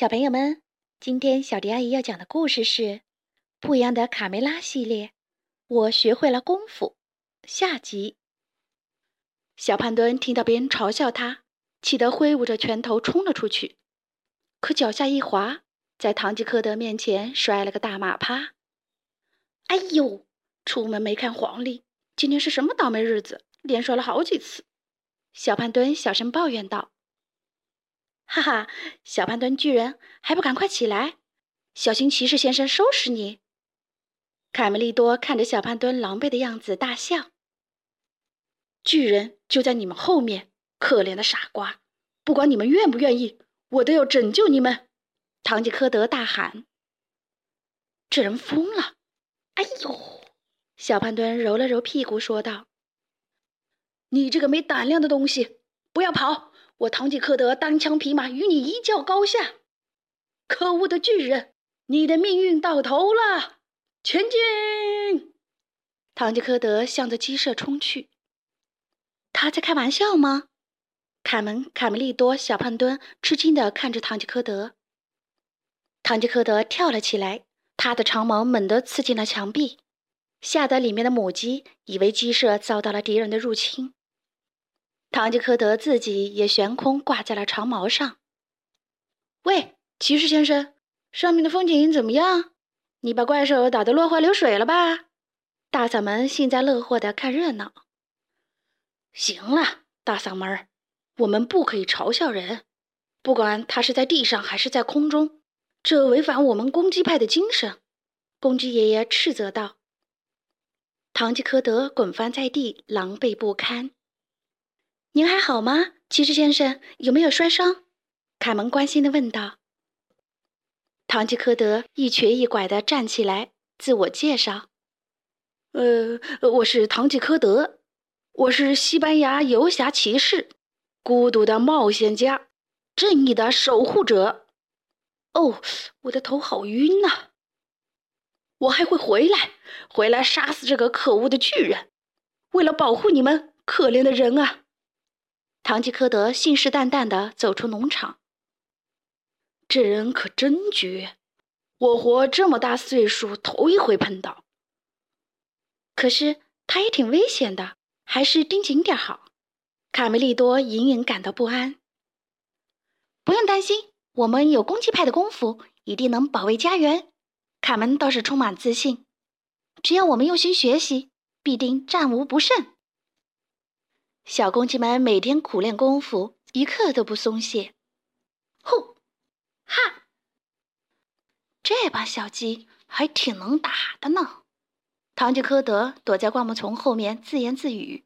小朋友们，今天小迪阿姨要讲的故事是《不一样的卡梅拉》系列。我学会了功夫，下集。小胖墩听到别人嘲笑他，气得挥舞着拳头冲了出去，可脚下一滑，在堂吉诃德面前摔了个大马趴。哎呦！出门没看黄历，今天是什么倒霉日子？连摔了好几次。小胖墩小声抱怨道。哈哈，小胖墩巨人还不赶快起来，小心骑士先生收拾你！卡梅利多看着小胖墩狼狈的样子大笑。巨人就在你们后面，可怜的傻瓜！不管你们愿不愿意，我都要拯救你们！堂吉诃德大喊。这人疯了！哎呦！小胖墩揉了揉屁股说道：“你这个没胆量的东西，不要跑！”我堂吉诃德单枪匹马与你一较高下！可恶的巨人，你的命运到头了！前进！堂吉诃德向着鸡舍冲去。他在开玩笑吗？卡门、卡梅利多、小胖墩吃惊地看着堂吉诃德。堂吉诃德跳了起来，他的长矛猛地刺进了墙壁，吓得里面的母鸡以为鸡舍遭到了敌人的入侵。堂吉诃德自己也悬空挂在了长矛上。喂，骑士先生，上面的风景怎么样？你把怪兽打得落花流水了吧？大嗓门幸灾乐祸的看热闹。行了，大嗓门，我们不可以嘲笑人，不管他是在地上还是在空中，这违反我们公鸡派的精神。公鸡爷爷斥责道。堂吉诃德滚翻在地，狼狈不堪。您还好吗，骑士先生？有没有摔伤？卡门关心地问道。唐吉诃德一瘸一拐地站起来，自我介绍：“呃，我是唐吉诃德，我是西班牙游侠骑士，孤独的冒险家，正义的守护者。”哦，我的头好晕呐！我还会回来，回来杀死这个可恶的巨人，为了保护你们可怜的人啊！堂吉诃德信誓旦旦地走出农场。这人可真绝，我活这么大岁数头一回碰到。可是他也挺危险的，还是盯紧点好。卡梅利多隐隐感到不安。不用担心，我们有攻击派的功夫，一定能保卫家园。卡门倒是充满自信，只要我们用心学习，必定战无不胜。小公鸡们每天苦练功夫，一刻都不松懈。呼，哈！这帮小鸡还挺能打的呢。堂吉诃德躲在灌木丛后面自言自语：“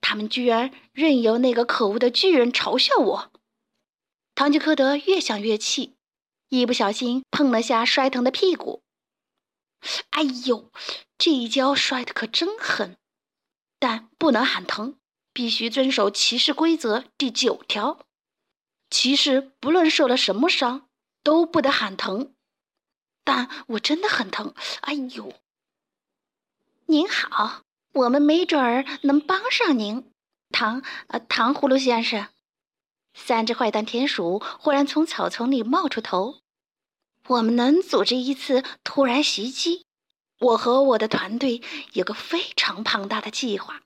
他们居然任由那个可恶的巨人嘲笑我！”堂吉诃德越想越气，一不小心碰了下摔疼的屁股。哎呦，这一跤摔得可真狠！但不能喊疼。必须遵守骑士规则第九条：骑士不论受了什么伤，都不得喊疼。但我真的很疼，哎呦！您好，我们没准儿能帮上您，糖呃糖葫芦先生。三只坏蛋田鼠忽然从草丛里冒出头。我们能组织一次突然袭击。我和我的团队有个非常庞大的计划。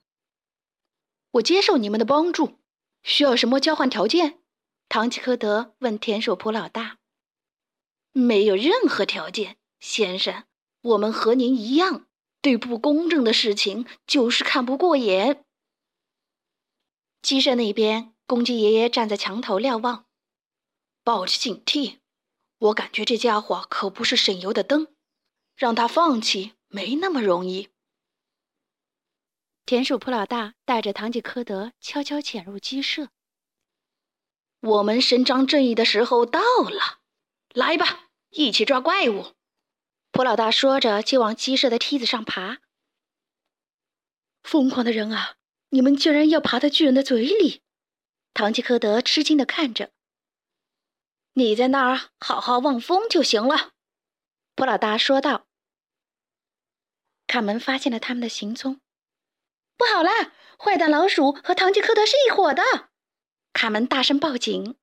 我接受你们的帮助，需要什么交换条件？唐吉诃德问田鼠普老大。没有任何条件，先生。我们和您一样，对不公正的事情就是看不过眼。鸡舍那边，公鸡爷爷站在墙头瞭望，保持警惕。我感觉这家伙可不是省油的灯，让他放弃没那么容易。田鼠普老大带着堂吉诃德悄悄潜入鸡舍。我们伸张正义的时候到了，来吧，一起抓怪物！普老大说着就往鸡舍的梯子上爬。疯狂的人啊，你们竟然要爬到巨人的嘴里！堂吉诃德吃惊地看着。你在那儿好好望风就行了，普老大说道。卡门发现了他们的行踪。不好啦！坏蛋老鼠和堂吉诃德是一伙的。卡门大声报警。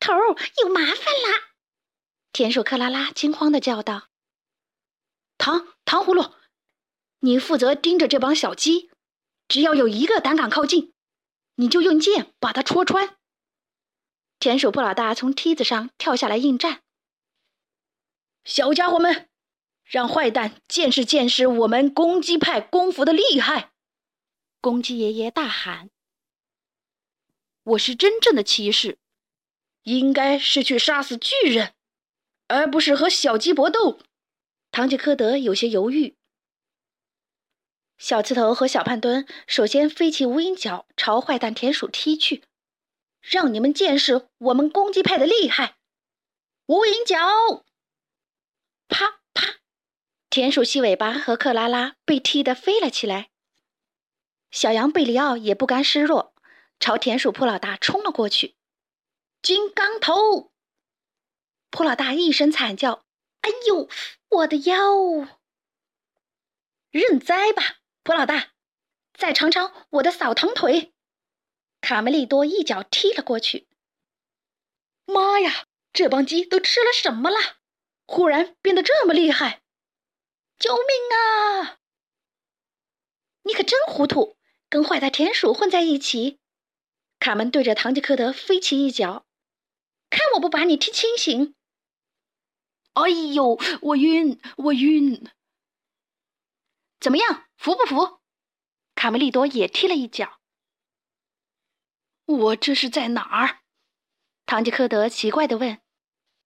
头儿有麻烦啦！田鼠克拉拉惊慌地叫道：“糖糖葫芦，你负责盯着这帮小鸡，只要有一个胆敢靠近，你就用剑把它戳穿。”田鼠布老大从梯子上跳下来应战：“小家伙们，让坏蛋见识见识我们公鸡派功夫的厉害！”公鸡爷爷大喊：“我是真正的骑士。”应该是去杀死巨人，而不是和小鸡搏斗。唐吉诃德有些犹豫。小刺头和小胖墩首先飞起无影脚，朝坏蛋田鼠踢去，让你们见识我们公鸡派的厉害！无影脚！啪！田鼠细尾巴和克拉拉被踢得飞了起来。小羊贝里奥也不甘示弱，朝田鼠普老大冲了过去。金刚头！普老大一声惨叫：“哎呦，我的腰！”认栽吧，普老大！再尝尝我的扫堂腿！卡梅利多一脚踢了过去。妈呀，这帮鸡都吃了什么了？忽然变得这么厉害！救命啊！你可真糊涂，跟坏蛋田鼠混在一起！卡门对着唐吉诃德飞起一脚。看我不把你踢清醒！哎呦，我晕，我晕！怎么样，服不服？卡梅利多也踢了一脚。我这是在哪儿？唐吉诃德奇怪的问。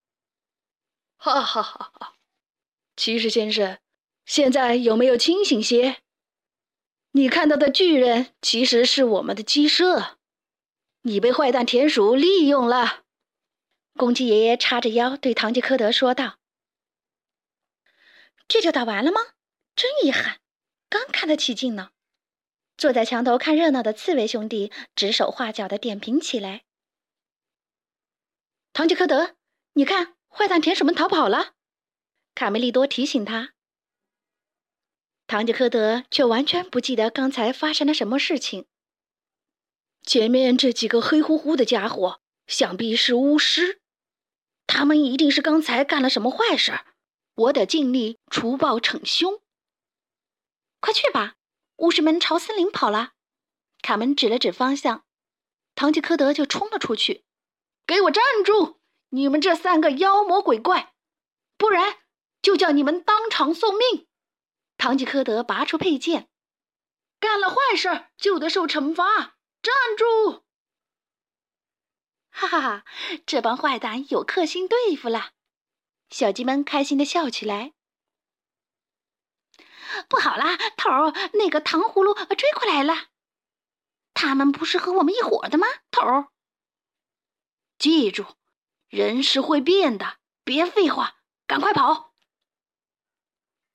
哈哈哈哈！骑士先生，现在有没有清醒些？你看到的巨人其实是我们的鸡舍，你被坏蛋田鼠利用了。公鸡爷爷叉着腰对唐吉诃德说道：“这就打完了吗？真遗憾，刚看得起劲呢。”坐在墙头看热闹的刺猬兄弟指手画脚的点评起来。唐吉诃德，你看，坏蛋田鼠们逃跑了。卡梅利多提醒他。唐吉诃德却完全不记得刚才发生了什么事情。前面这几个黑乎乎的家伙，想必是巫师。他们一定是刚才干了什么坏事，我得尽力除暴惩凶。快去吧，巫师们朝森林跑了。卡门指了指方向，唐吉诃德就冲了出去。给我站住！你们这三个妖魔鬼怪，不然就叫你们当场送命！唐吉诃德拔出佩剑，干了坏事就得受惩罚。站住！哈哈哈！这帮坏蛋有克星对付了，小鸡们开心的笑起来。不好啦，头儿，那个糖葫芦追过来了。他们不是和我们一伙的吗？头儿，记住，人是会变的，别废话，赶快跑！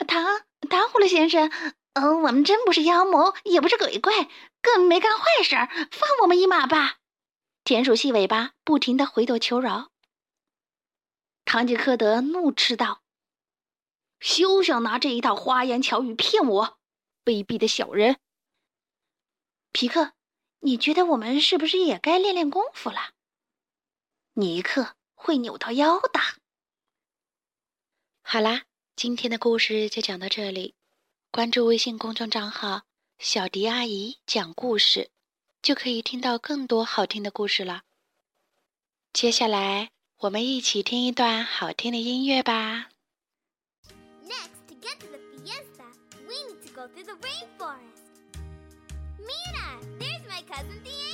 糖糖葫芦先生，嗯，我们真不是妖魔，也不是鬼怪，更没干坏事，放我们一马吧。田鼠细尾巴不停的回头求饶。唐吉诃德怒斥道：“休想拿这一套花言巧语骗我，卑鄙的小人！”皮克，你觉得我们是不是也该练练功夫了？尼克会扭到腰的。好啦，今天的故事就讲到这里。关注微信公众账号“小迪阿姨讲故事”。就可以听到更多好听的故事了。接下来，我们一起听一段好听的音乐吧。Next, to get to the fiesta, we need to go through the rainforest. Mira, there's my cousin Diego.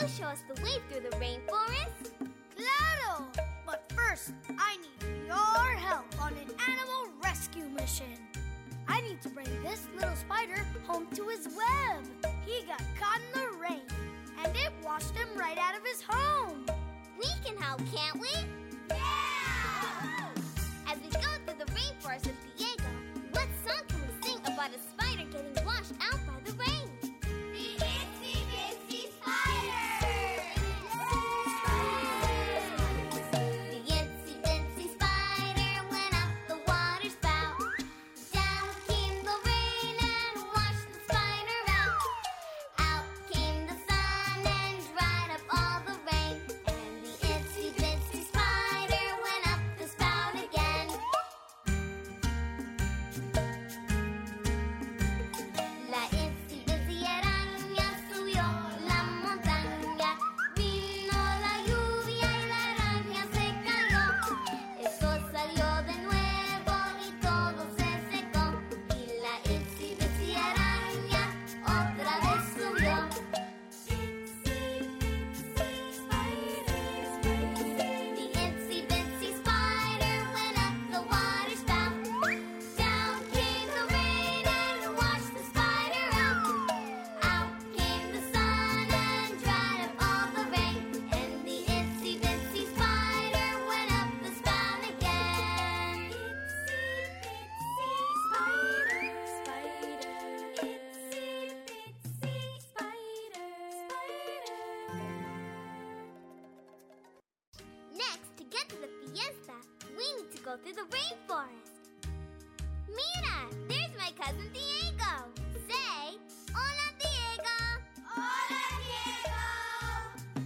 You show us the way through the rainforest? Claro! But first, I need your help on an animal rescue mission. I need to bring this little spider home to his web. He got caught in the rain, and it washed him right out of his home. We can help, can't we? Yeah! As we go through the rainforest of Diego, what song can we sing about a spider getting washed out go through the rainforest. Mira, there's my cousin Diego. Say, Hola, Diego. Hola, Diego.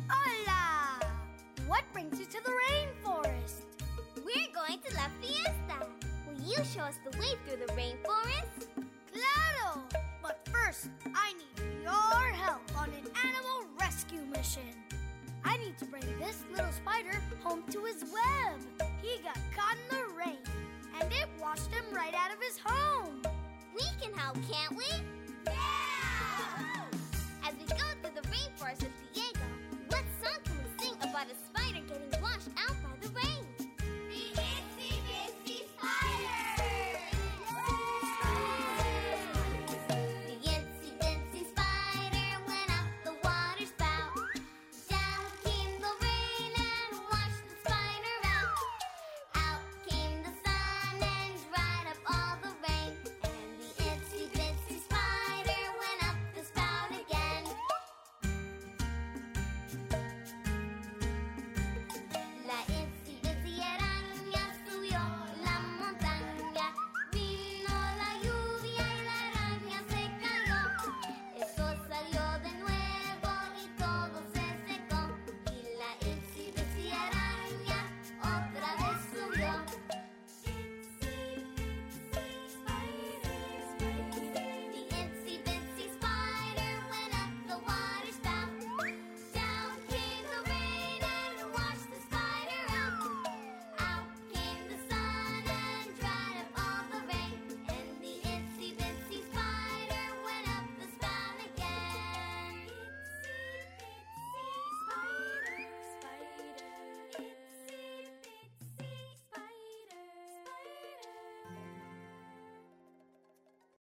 Hola! What brings you to the rainforest? We're going to La Fiesta. Will you show us the way through the rainforest? Claro! But first, I need your help on an animal rescue mission. I need to bring this little spider home to his web. He got caught in the rain, and it washed him right out of his home. We can help, can't we? Yeah! As we go through the rainforest with Diego, what song can we sing about a spider getting washed out